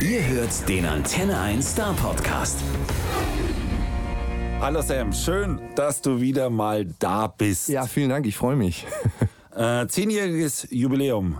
Ihr hört den Antenne 1 Star Podcast. Hallo Sam, schön, dass du wieder mal da bist. Ja, vielen Dank, ich freue mich. Äh, zehnjähriges Jubiläum.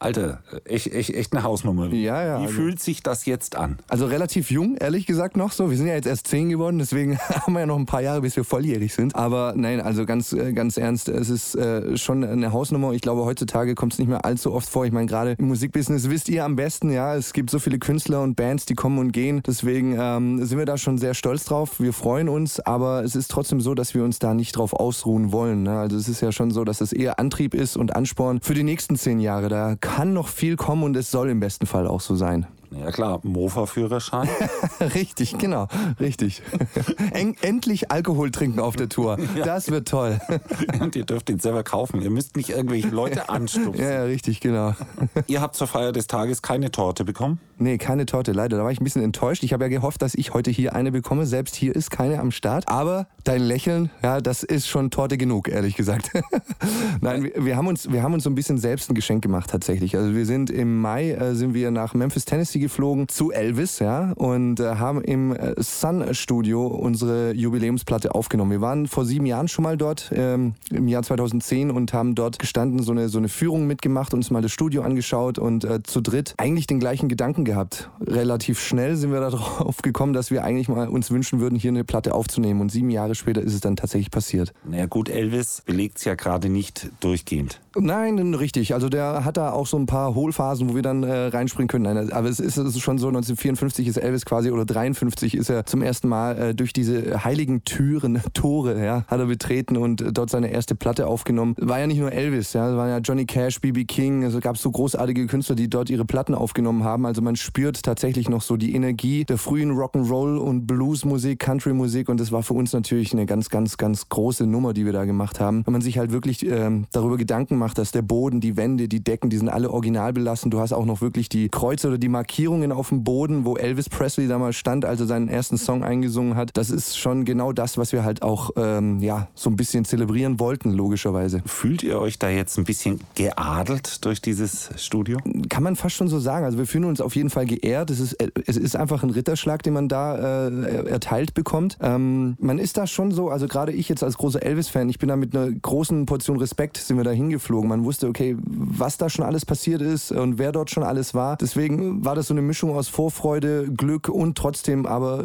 Alter, echt, echt, echt eine Hausnummer. Ja, ja, Wie also- fühlt sich das jetzt an? Also relativ jung, ehrlich gesagt noch so. Wir sind ja jetzt erst zehn geworden, deswegen haben wir ja noch ein paar Jahre, bis wir volljährig sind. Aber nein, also ganz, äh, ganz ernst, es ist äh, schon eine Hausnummer. Ich glaube, heutzutage kommt es nicht mehr allzu oft vor. Ich meine, gerade im Musikbusiness wisst ihr am besten, ja, es gibt so viele Künstler und Bands, die kommen und gehen. Deswegen ähm, sind wir da schon sehr stolz drauf. Wir freuen uns, aber es ist trotzdem so, dass wir uns da nicht drauf ausruhen wollen. Ne? Also es ist ja schon so, dass es eher Antrieb ist und Ansporn für die nächsten zehn Jahre. Da kann noch viel kommen und es soll im besten Fall auch so sein. Ja klar, Mofa-Führerschein. Richtig, genau, richtig. En endlich Alkohol trinken auf der Tour. Das wird toll. und ihr dürft ihn selber kaufen. Ihr müsst nicht irgendwelche Leute anstupsen. Ja, ja, richtig, genau. Ihr habt zur Feier des Tages keine Torte bekommen? Nee, keine Torte, leider. Da war ich ein bisschen enttäuscht. Ich habe ja gehofft, dass ich heute hier eine bekomme. Selbst hier ist keine am Start. Aber dein Lächeln, ja, das ist schon Torte genug, ehrlich gesagt. Nein, wir, wir, haben uns, wir haben uns so ein bisschen selbst ein Geschenk gemacht tatsächlich. Also wir sind im Mai, äh, sind wir nach Memphis, Tennessee geflogen zu Elvis, ja, und äh, haben im äh, Sun Studio unsere Jubiläumsplatte aufgenommen. Wir waren vor sieben Jahren schon mal dort, ähm, im Jahr 2010 und haben dort gestanden, so eine, so eine Führung mitgemacht, uns mal das Studio angeschaut und äh, zu dritt eigentlich den gleichen Gedanken gehabt. Relativ schnell sind wir darauf gekommen, dass wir eigentlich mal uns wünschen würden, hier eine Platte aufzunehmen. Und sieben Jahre später ist es dann tatsächlich passiert. Naja gut, Elvis belegt es ja gerade nicht durchgehend. Nein, richtig. Also der hat da auch so ein paar Hohlphasen, wo wir dann äh, reinspringen können. Nein, aber es ist, es ist schon so, 1954 ist Elvis quasi, oder 53 ist er zum ersten Mal äh, durch diese heiligen Türen, Tore, ja, hat er betreten und äh, dort seine erste Platte aufgenommen. War ja nicht nur Elvis, ja, es waren ja Johnny Cash, B.B. King, also gab es so großartige Künstler, die dort ihre Platten aufgenommen haben. Also man spürt tatsächlich noch so die Energie der frühen Rock'n'Roll und Bluesmusik, Countrymusik und das war für uns natürlich eine ganz, ganz, ganz große Nummer, die wir da gemacht haben. Wenn man sich halt wirklich ähm, darüber Gedanken macht, dass der Boden, die Wände, die Decken, die sind alle original belassen. Du hast auch noch wirklich die Kreuze oder die Markierungen auf dem Boden, wo Elvis Presley damals stand, als er seinen ersten Song eingesungen hat. Das ist schon genau das, was wir halt auch ähm, ja so ein bisschen zelebrieren wollten, logischerweise. Fühlt ihr euch da jetzt ein bisschen geadelt durch dieses Studio? Kann man fast schon so sagen. Also wir fühlen uns auf jeden Fall geehrt. Es ist, es ist einfach ein Ritterschlag, den man da äh, erteilt bekommt. Ähm, man ist da schon so, also gerade ich jetzt als großer Elvis-Fan, ich bin da mit einer großen Portion Respekt sind wir da hingeflogen. Man wusste, okay, was da schon alles passiert ist und wer dort schon alles war. Deswegen war das so eine Mischung aus Vorfreude, Glück und trotzdem aber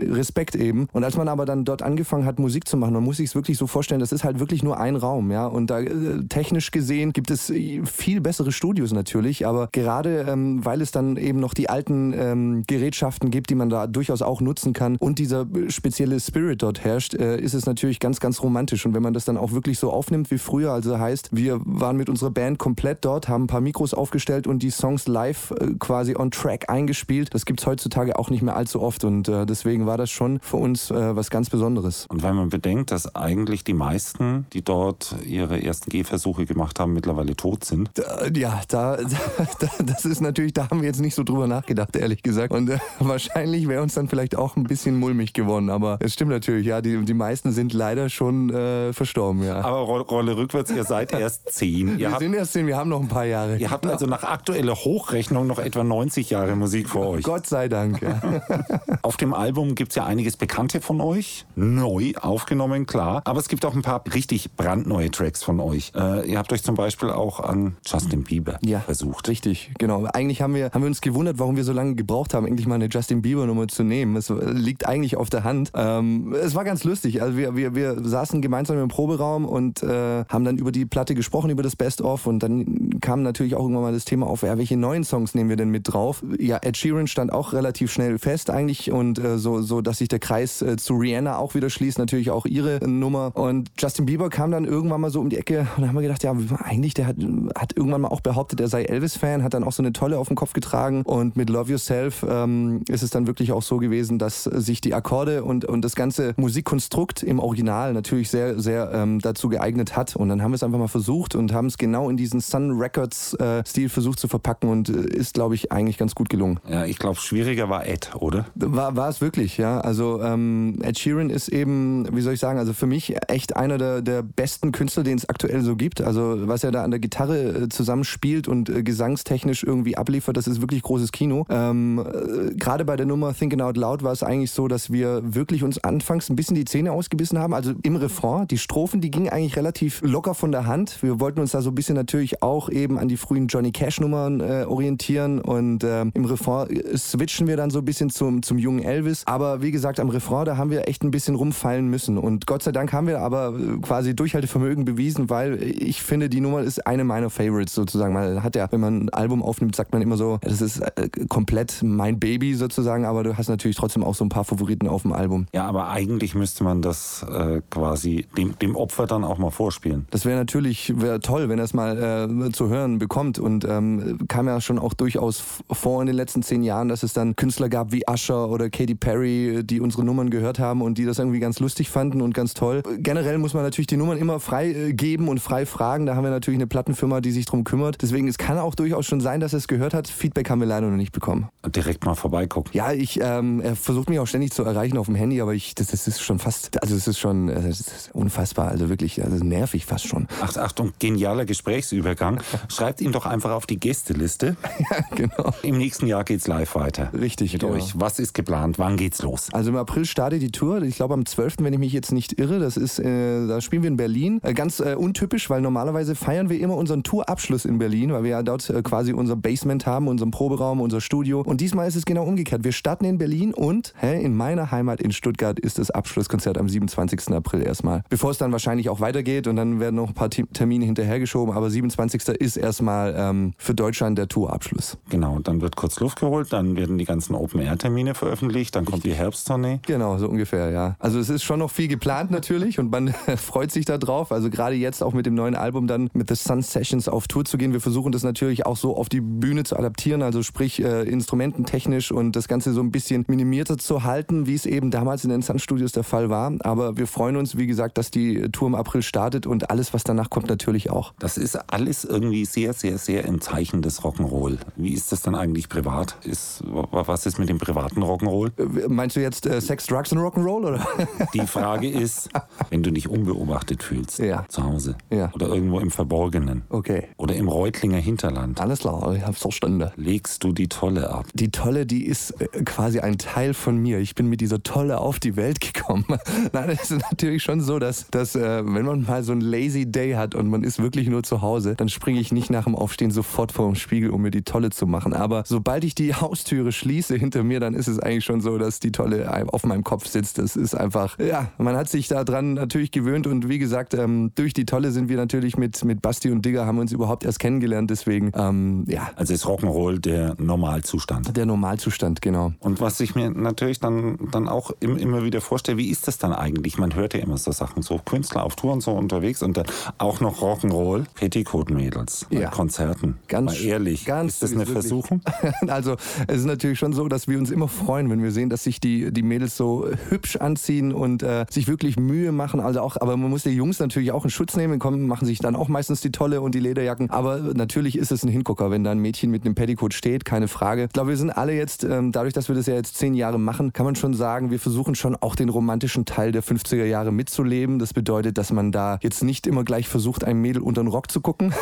Respekt eben. Und als man aber dann dort angefangen hat, Musik zu machen, man muss sich es wirklich so vorstellen, das ist halt wirklich nur ein Raum, ja. Und da äh, technisch gesehen gibt es äh, viel bessere Studios natürlich, aber gerade ähm, weil es dann eben noch die alten ähm, Gerätschaften gibt, die man da durchaus auch nutzen kann und dieser spezielle Spirit dort herrscht, äh, ist es natürlich ganz, ganz romantisch. Und wenn man das dann auch wirklich so aufnimmt wie früher, also heißt, wir waren mit unserer Band komplett dort, haben ein paar Mikros aufgestellt und die Songs live äh, quasi on track eingespielt. Das gibt's heutzutage auch nicht mehr allzu oft und äh, deswegen war das schon für uns äh, was ganz Besonderes. Und wenn man bedenkt, dass eigentlich die meisten, die dort ihre ersten Gehversuche gemacht haben, mittlerweile tot sind. Da, ja, da, da, das ist natürlich, da haben wir jetzt nicht so drüber nachgedacht, ehrlich gesagt. Und äh, wahrscheinlich wäre uns dann vielleicht auch ein bisschen mulmig geworden. Aber es stimmt natürlich, ja, die, die meisten sind leider schon äh, verstorben, ja. Aber Ro- Rolle rückwärts, ihr seid erst zehn. Ihr wir habt, sind erst zehn, wir haben noch ein paar Jahre. ihr habt also nach aktueller Hochrechnung noch etwa 90 Jahre Musik vor euch. Gott sei Dank, ja. Auf dem Album gibt es ja einiges Bekannte von euch, neu aufgenommen, klar. Aber es gibt auch ein paar richtig brandneue Tracks von euch. Äh, ihr habt euch zum Beispiel auch an Justin Bieber Ja, versucht. Richtig, genau. Eigentlich haben wir, haben wir uns gewundert, warum wir so lange gebraucht haben, endlich mal eine Justin Bieber-Nummer zu nehmen. Es liegt eigentlich auf der Hand. Ähm, es war ganz lustig. Also wir, wir, wir saßen gemeinsam im Proberaum und äh, haben dann über die Platte gesprochen, über das Best-of und dann kam natürlich auch irgendwann mal das Thema auf, ja, welche neuen Songs nehmen wir denn mit drauf? Ja, Ed Sheeran stand auch relativ schnell fest eigentlich und äh, so, so, dass sich der Kreis äh, zu Rihanna auch wieder schließt, natürlich auch ihre Nummer. Und Justin Bieber kam dann irgendwann mal so um die Ecke und haben wir gedacht, ja, eigentlich, der hat, hat irgendwann mal auch behauptet, er sei Elvis-Fan, hat dann auch so eine Tolle auf den Kopf getragen und mit Love Yourself ähm, ist es dann wirklich auch so gewesen, dass sich die Akkorde und, und das ganze Musikkonstrukt im Original natürlich sehr, sehr ähm, dazu geeignet hat. Und dann haben wir es einfach mal versucht und haben es genau in diesen Sun Records äh, versucht zu verpacken und äh, ist, glaube ich, eigentlich eigentlich ganz gut gelungen. Ja, ich glaube, schwieriger war Ed, oder? War, war es wirklich, ja. Also ähm, Ed Sheeran ist eben, wie soll ich sagen, also für mich echt einer der, der besten Künstler, den es aktuell so gibt. Also was er da an der Gitarre äh, zusammenspielt und äh, gesangstechnisch irgendwie abliefert, das ist wirklich großes Kino. Ähm, äh, Gerade bei der Nummer Thinking Out Loud war es eigentlich so, dass wir wirklich uns anfangs ein bisschen die Zähne ausgebissen haben. Also im Refrain, die Strophen, die gingen eigentlich relativ locker von der Hand. Wir wollten uns da so ein bisschen natürlich auch eben an die frühen Johnny Cash Nummern äh, orientieren und äh, im Refrain äh, switchen wir dann so ein bisschen zum, zum jungen Elvis. Aber wie gesagt, am Refrain, da haben wir echt ein bisschen rumfallen müssen. Und Gott sei Dank haben wir aber äh, quasi Durchhaltevermögen bewiesen, weil ich finde, die Nummer ist eine meiner Favorites sozusagen. Man hat ja, wenn man ein Album aufnimmt, sagt man immer so, das ist äh, komplett mein Baby sozusagen, aber du hast natürlich trotzdem auch so ein paar Favoriten auf dem Album. Ja, aber eigentlich müsste man das äh, quasi dem, dem Opfer dann auch mal vorspielen. Das wäre natürlich wär toll, wenn er es mal äh, zu hören bekommt. Und ähm, kam ja schon auch durchaus vor in den letzten zehn Jahren, dass es dann Künstler gab wie Usher oder Katy Perry, die unsere Nummern gehört haben und die das irgendwie ganz lustig fanden und ganz toll. Generell muss man natürlich die Nummern immer frei äh, geben und frei fragen. Da haben wir natürlich eine Plattenfirma, die sich drum kümmert. Deswegen, es kann auch durchaus schon sein, dass er es gehört hat. Feedback haben wir leider noch nicht bekommen. Direkt mal vorbeigucken. Ja, ich, ähm, er versucht mich auch ständig zu erreichen auf dem Handy, aber ich, das, das ist schon fast, also es ist schon äh, das ist unfassbar, also wirklich, also nervig fast schon. Ach, Achtung, genialer Gesprächsübergang. Schreibt ihn doch einfach auf die Gästeliste. ja, genau. Im nächsten Jahr geht's live weiter. Richtig, Mit genau. euch. Was ist geplant? Wann geht's los? Also im April startet die Tour. Ich glaube am 12., wenn ich mich jetzt nicht irre. Das ist, äh, da spielen wir in Berlin. Äh, ganz äh, untypisch, weil normalerweise feiern wir immer unseren Tourabschluss in Berlin, weil wir ja dort äh, quasi unser Basement haben, unseren Proberaum, unser Studio. Und diesmal ist es genau umgekehrt. Wir starten in Berlin und hä, in meiner Heimat in Stuttgart ist das Abschlusskonzert am 27. April erstmal. Bevor es dann wahrscheinlich auch weitergeht und dann werden noch ein paar Te- Termine hinterhergeschoben. Aber 27. ist erstmal ähm, für Deutschland der Tourabschluss. Genau, dann wird kurz Luft geholt, dann werden die ganzen Open-Air-Termine veröffentlicht, dann kommt die Herbsttournee. Genau, so ungefähr, ja. Also es ist schon noch viel geplant natürlich und man freut sich da drauf. Also gerade jetzt auch mit dem neuen Album dann mit The Sun Sessions auf Tour zu gehen. Wir versuchen das natürlich auch so auf die Bühne zu adaptieren, also sprich äh, instrumententechnisch und das Ganze so ein bisschen minimierter zu halten, wie es eben damals in den Sun Studios der Fall war. Aber wir freuen uns, wie gesagt, dass die Tour im April startet und alles, was danach kommt, natürlich auch. Das ist alles irgendwie sehr, sehr, sehr im Zeichen des Rock'n'Roll. Wie ist das dann eigentlich privat? Ist, wa- was ist mit dem privaten Rock'n'Roll? Äh, Meinst du jetzt äh, Sex, Drugs und Rock'n'Roll oder? Die Frage ist, wenn du dich unbeobachtet fühlst, Ja. zu Hause Ja. oder irgendwo im Verborgenen Okay. oder im Reutlinger Hinterland, Alles klar, ich hab's verstanden. legst du die Tolle ab. Die Tolle, die ist äh, quasi ein Teil von mir. Ich bin mit dieser Tolle auf die Welt gekommen. Nein, es ist natürlich schon so, dass, dass äh, wenn man mal so einen Lazy Day hat und man ist wirklich nur zu Hause, dann springe ich nicht nach dem Aufstehen sofort vor dem Spiegel, um mir die Tolle zu machen. Aber sobald ich die Haustüre schließe hinter mir, dann ist es eigentlich schon so, dass die Tolle auf meinem Kopf sitzt. Das ist einfach, ja, man hat sich daran natürlich gewöhnt und wie gesagt, ähm, durch die Tolle sind wir natürlich mit, mit Basti und Digger haben uns überhaupt erst kennengelernt. Deswegen, ähm, ja, Also ist Rock'n'Roll der Normalzustand. der Normalzustand, genau. Und was ich mir natürlich dann, dann auch im, immer wieder vorstelle, wie ist das dann eigentlich? Man hört ja immer so Sachen, so Künstler auf Touren so unterwegs und dann auch noch Rock'n'Roll, Petticoat-Mädels bei Ja. Konzerten. Ganz Mal ehrlich, ganz ist das eine wirklich. Versuchung? Also es ist natürlich schon so, dass wir uns immer freuen, wenn wir sehen, dass sich die, die Mädels so hübsch anziehen und äh, sich wirklich Mühe machen. Also auch, aber man muss die Jungs natürlich auch in Schutz nehmen, kommen, machen sich dann auch meistens die Tolle und die Lederjacken. Aber natürlich ist es ein Hingucker, wenn da ein Mädchen mit einem Petticoat steht, keine Frage. Ich glaube, wir sind alle jetzt, ähm, dadurch, dass wir das ja jetzt zehn Jahre machen, kann man schon sagen, wir versuchen schon auch den romantischen Teil der 50er Jahre mitzuleben. Das bedeutet, dass man da jetzt nicht immer gleich versucht, einem Mädel unter den Rock zu gucken,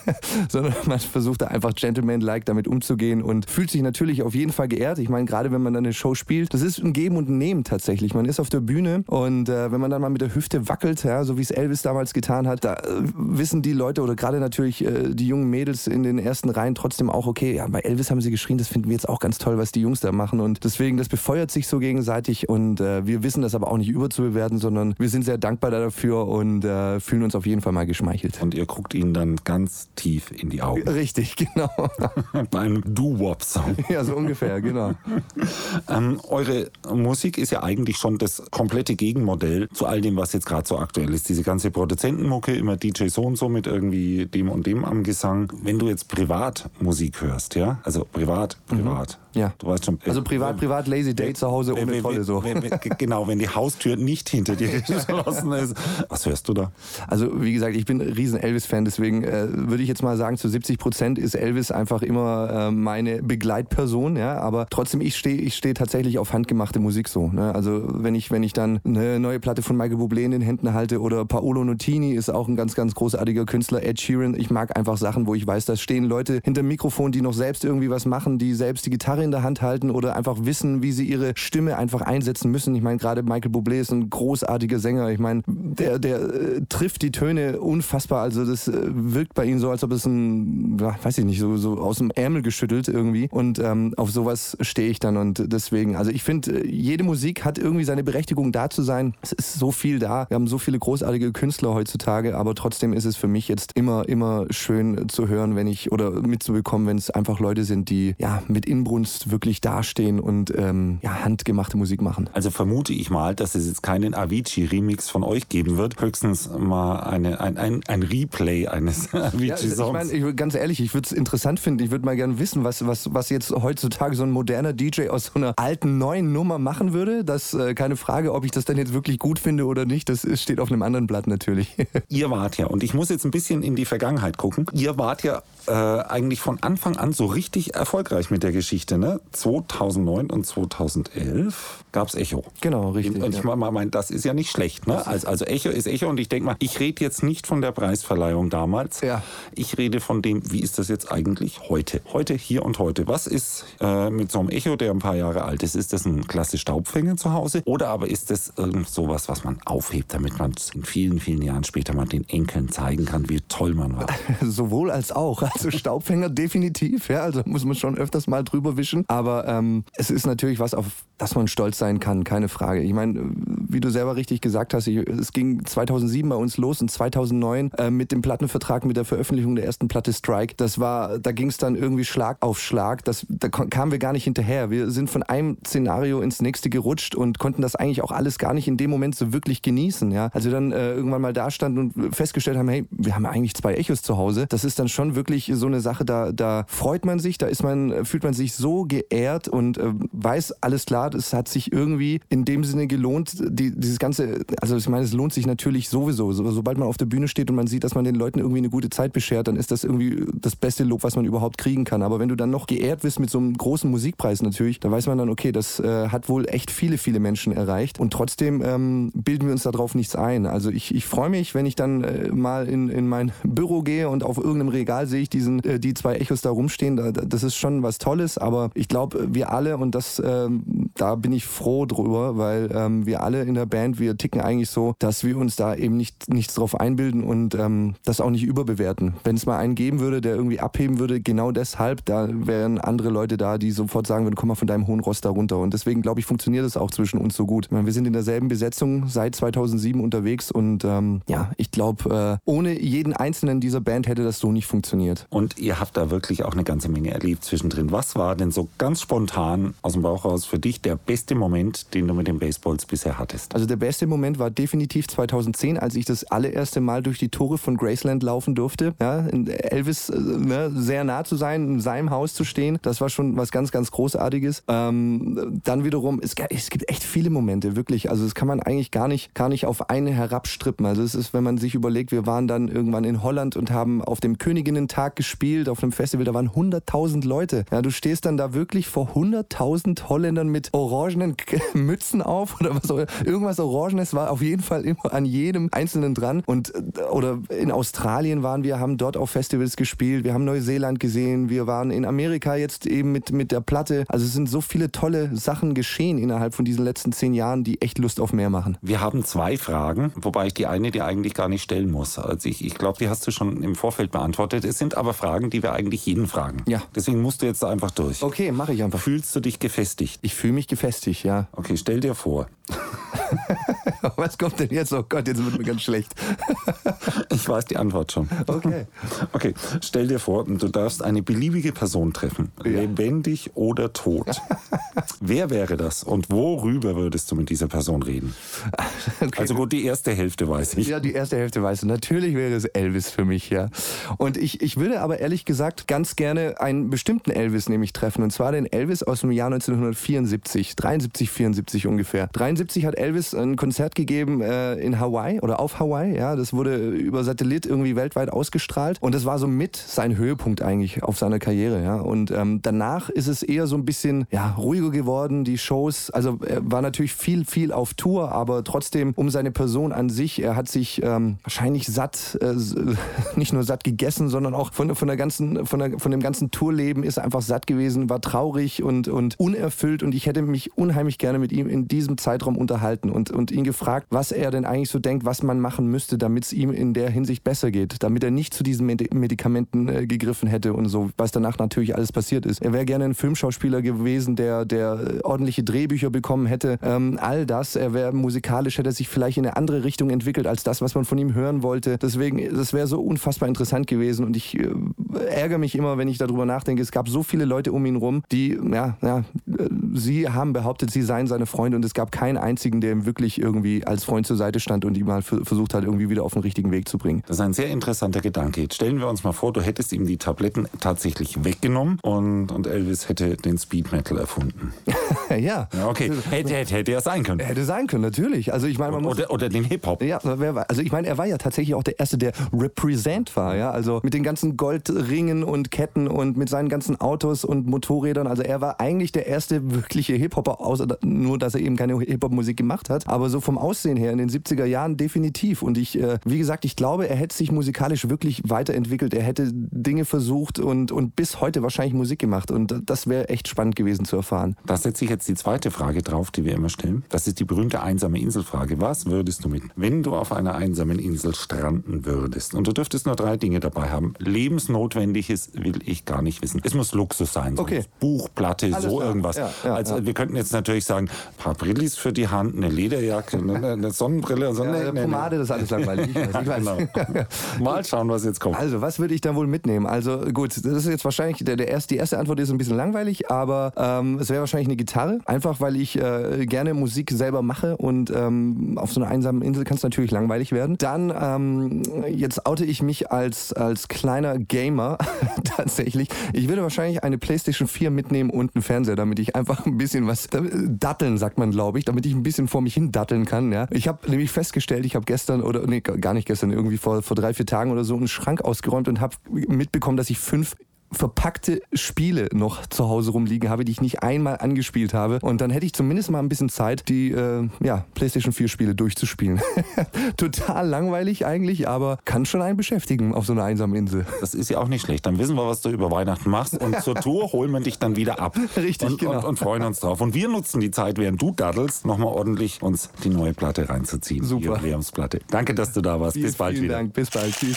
sondern man versucht da einfach gentleman-like damit umzugehen und fühlt sich natürlich auf jeden Fall geehrt. Ich meine, gerade wenn man dann eine Show spielt, das ist ein Geben und ein Nehmen tatsächlich. Man ist auf der Bühne und äh, wenn man dann mal mit der Hüfte wackelt, ja, so wie es Elvis damals getan hat, da äh, wissen die Leute oder gerade natürlich äh, die jungen Mädels in den ersten Reihen trotzdem auch, okay, ja, bei Elvis haben sie geschrien, das finden wir jetzt auch ganz toll, was die Jungs da machen und deswegen, das befeuert sich so gegenseitig und äh, wir wissen das aber auch nicht überzubewerten, sondern wir sind sehr dankbar dafür und äh, fühlen uns auf jeden Fall mal geschmeichelt. Und ihr guckt ihnen dann ganz tief in die Augen. Richtig, genau. Bei einem Doo-Wop-Song. ja, so ungefähr, genau. Ähm, eure Musik ist ja eigentlich schon das komplette Gegenmodell zu all dem, was jetzt gerade so aktuell ist. Diese ganze Produzentenmucke, immer DJ so und so mit irgendwie dem und dem am Gesang. Wenn du jetzt privat Musik hörst, ja, also privat, privat. Ja. Du weißt schon. Also privat, privat, Lazy Day zu Hause ohne wenn- Tolle so. Genau, wenn die Haustür nicht hinter dir geschlossen ist. Was hörst du da? Also wie gesagt, ich bin ein riesen Elvis-Fan, deswegen äh, würde ich jetzt mal sagen, zu 70 Prozent ist Elvis einfach immer äh, meine Begleitperson, ja, aber trotzdem, ich stehe ich steh tatsächlich auf handgemachte Musik so. Ne? Also wenn ich, wenn ich dann eine neue Platte von Michael Bublé in den Händen halte oder Paolo Nutini ist auch ein ganz, ganz großartiger Künstler, Ed Sheeran, ich mag einfach Sachen, wo ich weiß, da stehen Leute hinter dem Mikrofon, die noch selbst irgendwie was machen, die selbst die Gitarre in der Hand halten oder einfach wissen, wie sie ihre Stimme einfach einsetzen müssen. Ich meine, gerade Michael Bublé ist ein großartiger Sänger. Ich meine, der, der äh, trifft die Töne unfassbar. Also das äh, wirkt bei ihm so, als ob es ein, weiß ich nicht, so, so aus dem Ärmel geschüttelt irgendwie. Und ähm, auf sowas stehe ich dann und deswegen, also ich finde, jede Musik hat irgendwie seine Berechtigung da zu sein. Es ist so viel da. Wir haben so viele großartige Künstler heutzutage, aber trotzdem ist es für mich jetzt immer, immer schön zu hören, wenn ich oder mitzubekommen, wenn es einfach Leute sind, die ja mit Inbrunst wirklich dastehen und ähm, ja, handgemachte Musik machen. Also vermute ich mal, dass es jetzt keinen Avicii-Remix von euch geben wird. Höchstens mal eine, ein, ein, ein Replay eines Avicii-Songs. Ja, ich meine, ganz ehrlich, ich würde es interessant finden. Ich würde mal gerne wissen, was, was, was jetzt heutzutage so ein moderner DJ aus so einer alten, neuen Nummer machen würde. Das äh, keine Frage, ob ich das dann jetzt wirklich gut finde oder nicht. Das steht auf einem anderen Blatt natürlich. ihr wart ja, und ich muss jetzt ein bisschen in die Vergangenheit gucken. Ihr wart ja äh, eigentlich von Anfang an so richtig erfolgreich mit der Geschichte. Ne? 2009 und 2011 gab es Echo. Genau, richtig. Und ich ja. meine, das ist ja nicht schlecht. Ne? Also, also Echo ist Echo und ich denke mal, ich rede jetzt nicht von der Preisverleihung damals. Ja. Ich rede von dem, wie ist das jetzt eigentlich heute? Heute, hier und heute. Was ist äh, mit so einem Echo, der ein paar Jahre alt ist? Ist das ein klasse Staubfänger zu Hause? Oder aber ist das irgend sowas, was man aufhebt, damit man in vielen, vielen Jahren später mal den Enkeln zeigen kann, wie toll man war? Sowohl als auch. Also Staubfänger definitiv. Ja, also muss man schon öfters mal drüber wischen. Aber ähm, es ist natürlich was, auf das man stolz sein kann, keine Frage. Ich meine, wie du selber richtig gesagt hast, ich, es ging 2007 bei uns los und 2009 äh, mit dem Plattenvertrag, mit der Veröffentlichung der ersten Platte Strike. Das war, da ging es dann irgendwie Schlag auf Schlag. Das, da kamen wir gar nicht hinterher. Wir sind von einem Szenario ins nächste gerutscht und konnten das eigentlich auch alles gar nicht in dem Moment so wirklich genießen. Ja, als wir dann äh, irgendwann mal da standen und festgestellt haben, hey, wir haben eigentlich zwei Echos zu Hause. Das ist dann schon wirklich so eine Sache. Da, da freut man sich, da ist man, fühlt man sich so geehrt und äh, weiß alles klar. Es hat sich irgendwie in dem Sinne gelohnt, die, dieses ganze, also ich meine, es lohnt sich natürlich sowieso. So, sobald man auf der Bühne steht und man sieht, dass man den Leuten irgendwie eine gute Zeit beschert, dann ist das irgendwie das beste Lob, was man überhaupt kriegen kann. Aber wenn du dann noch geehrt wirst mit so einem großen Musikpreis natürlich, da weiß man dann, okay, das äh, hat wohl echt viele, viele Menschen erreicht. Und trotzdem ähm, bilden wir uns darauf nichts ein. Also ich, ich freue mich, wenn ich dann äh, mal in, in mein Büro gehe und auf irgendeinem Regal sehe ich diesen, äh, die zwei Echos da rumstehen. Da, das ist schon was Tolles, aber ich glaube, wir alle, und das, ähm, da bin ich froh drüber, weil ähm, wir alle in der Band, wir ticken eigentlich so, dass wir uns da eben nicht, nichts drauf einbilden und ähm, das auch nicht überbewerten. Wenn es mal einen geben würde, der irgendwie abheben würde, genau deshalb, da wären andere Leute da, die sofort sagen würden, komm mal von deinem hohen Ross da runter. Und deswegen, glaube ich, funktioniert es auch zwischen uns so gut. Meine, wir sind in derselben Besetzung seit 2007 unterwegs und ähm, ja, ich glaube, äh, ohne jeden einzelnen dieser Band hätte das so nicht funktioniert. Und ihr habt da wirklich auch eine ganze Menge erlebt zwischendrin. Was war denn so ganz spontan aus dem Bauch raus für dich der beste Moment, den du mit den Baseballs bisher hattest? Also der beste Moment war definitiv 2010, als ich das allererste Mal durch die Tore von Graceland laufen durfte. Ja, Elvis äh, ne, sehr nah zu sein, in seinem Haus zu stehen, das war schon was ganz, ganz Großartiges. Ähm, dann wiederum, es, es, gibt echt viele Momente, wirklich. Also das kann man eigentlich gar nicht, gar nicht auf eine herabstrippen. Also es ist, wenn man sich überlegt, wir waren dann irgendwann in Holland und haben auf dem Königinnentag gespielt, auf einem Festival, da waren 100.000 Leute. Ja, du stehst dann da wirklich vor 100.000 Holländern mit orangenen Mützen auf oder was auch irgendwas Orangenes war auf jeden Fall immer an jedem Einzelnen dran. Und äh, oder in Australien waren wir, haben dort auf Festivals gespielt, wir haben Neuseeland gesehen, wir waren in Amerika jetzt eben mit, mit der Platte. Also es sind so viele tolle Sachen geschehen innerhalb von diesen letzten zehn Jahren, die echt Lust auf mehr machen. Wir haben zwei Fragen, wobei ich die eine dir eigentlich gar nicht stellen muss. Also ich, ich glaube, die hast du schon im Vorfeld beantwortet. Es sind aber Fragen, die wir eigentlich jeden fragen. Ja. Deswegen musst du jetzt einfach durch. Okay, mache ich einfach. Fühlst du dich gefestigt? Ich fühle mich gefestigt, ja. Okay, stell dir vor. Was kommt denn jetzt? Oh Gott, jetzt wird mir ganz schlecht. ich weiß die Antwort schon. Okay. Okay, stell dir vor, du darfst eine beliebige Person treffen, ja. lebendig oder tot. Wer wäre das und worüber würdest du mit dieser Person reden? Okay. Also gut, die erste Hälfte weiß ich. Ja, die erste Hälfte weiß ich. Natürlich wäre es Elvis für mich, ja. Und ich, ich würde aber ehrlich gesagt ganz gerne einen bestimmten Elvis nämlich treffen. Und zwar den Elvis aus dem Jahr 1974, 73, 74 ungefähr. 73 hat Elvis ein Konzert gegeben äh, in Hawaii oder auf Hawaii. Ja, das wurde über Satellit irgendwie weltweit ausgestrahlt. Und das war so mit sein Höhepunkt eigentlich auf seiner Karriere. Ja. Und ähm, danach ist es eher so ein bisschen ja, ruhiger geworden. Die Shows, also er war natürlich viel, viel auf Tour, aber trotzdem um seine Person an sich. Er hat sich ähm, wahrscheinlich satt, äh, nicht nur satt gegessen, sondern auch von, von, der ganzen, von, der, von dem ganzen Tourleben ist er einfach satt gewesen, war traurig und, und unerfüllt. Und ich hätte mich unheimlich gerne mit ihm in diesem Zeitraum unterhalten und, und ihn gefragt, was er denn eigentlich so denkt, was man machen müsste, damit es ihm in der Hinsicht besser geht, damit er nicht zu diesen Medikamenten äh, gegriffen hätte und so, was danach natürlich alles passiert ist. Er wäre gerne ein Filmschauspieler gewesen, der, der ordentliche Drehbücher bekommen hätte. Ähm, all das, er wäre musikalisch, hätte sich vielleicht in eine andere Richtung entwickelt als das, was man von ihm hören wollte. Deswegen, das wäre so unfassbar interessant gewesen und ich äh, ärgere mich immer, wenn ich darüber nachdenke. Es gab so viele Leute um ihn rum, die, ja, ja, äh, sie haben behauptet, sie seien seine Freunde und es gab keinen einzigen, der ihm wirklich irgendwie als Freund zur Seite stand und ihm mal versucht hat, irgendwie wieder auf den richtigen Weg zu bringen. Das ist ein sehr interessanter Gedanke. Jetzt stellen wir uns mal vor, du hättest ihm die Tabletten tatsächlich weggenommen und, und Elvis hätte den Speed Metal erfunden. ja. ja. Okay, hätte, hätte, hätte er sein können. Hätte sein können, natürlich. Also ich meine, man muss oder, oder den Hip-Hop. Ja, also ich meine, er war ja tatsächlich auch der Erste, der Represent war. Ja? Also mit den ganzen Goldringen und Ketten und mit seinen ganzen Autos und Motorrädern. Also er war eigentlich der erste wirkliche Hip-Hopper, außer nur, dass er eben keine Hip-Hop-Musik gemacht hat. Aber so vom Aussehen her in den 70er Jahren definitiv. Und ich, äh, wie gesagt, ich glaube, er hätte sich musikalisch wirklich weiterentwickelt. Er hätte Dinge versucht und, und bis heute wahrscheinlich Musik gemacht. Und das wäre echt spannend gewesen zu erfahren. Da setze ich jetzt die zweite Frage drauf, die wir immer stellen. Das ist die berühmte einsame Inselfrage. Was würdest du mit, wenn du auf einer einsamen Insel stranden würdest? Und du dürftest nur drei Dinge dabei haben. Lebensnotwendiges will ich gar nicht wissen. Es muss Luxus sein. Okay. Buch, Platte, Alles so klar. irgendwas. Ja, ja, also ja. wir könnten jetzt natürlich sagen, ein paar Brillis für die Hand, eine Lederjacke, eine Sonnenbrille. So eine, ja, Pomade, das ist alles langweilig. Ich weiß, ich weiß. Genau. Mal schauen, was jetzt kommt. Also, was würde ich da wohl mitnehmen? Also gut, das ist jetzt wahrscheinlich, der, der erste, die erste Antwort ist ein bisschen langweilig, aber ähm, es wäre wahrscheinlich eine Gitarre. Einfach, weil ich äh, gerne Musik selber mache und ähm, auf so einer einsamen Insel kann es natürlich langweilig werden. Dann, ähm, jetzt oute ich mich als, als kleiner Gamer tatsächlich. Ich würde wahrscheinlich eine Playstation 4 mitnehmen und einen Fernseher, damit ich einfach ein bisschen was, äh, datteln sagt man glaube ich, damit ich ein bisschen vor mich hin datteln kann. Ja? Ich habe nämlich festgestellt, ich habe gestern oder nee, gar nicht gestern, irgendwie vor, vor drei, vier Tagen oder so einen Schrank ausgeräumt und habe mitbekommen, dass ich fünf verpackte Spiele noch zu Hause rumliegen habe, die ich nicht einmal angespielt habe. Und dann hätte ich zumindest mal ein bisschen Zeit, die äh, ja, PlayStation 4 Spiele durchzuspielen. Total langweilig eigentlich, aber kann schon einen beschäftigen auf so einer einsamen Insel. Das ist ja auch nicht schlecht. Dann wissen wir, was du über Weihnachten machst und zur Tour holen wir dich dann wieder ab. Richtig, und, genau. Und, und, freuen uns drauf. Und wir nutzen die Zeit, während du daddelst, nochmal ordentlich uns die neue Platte reinzuziehen. Super. Die Platte. Danke, dass du da warst. Vielen, Bis bald vielen wieder. Dank. Bis bald. Tschüss.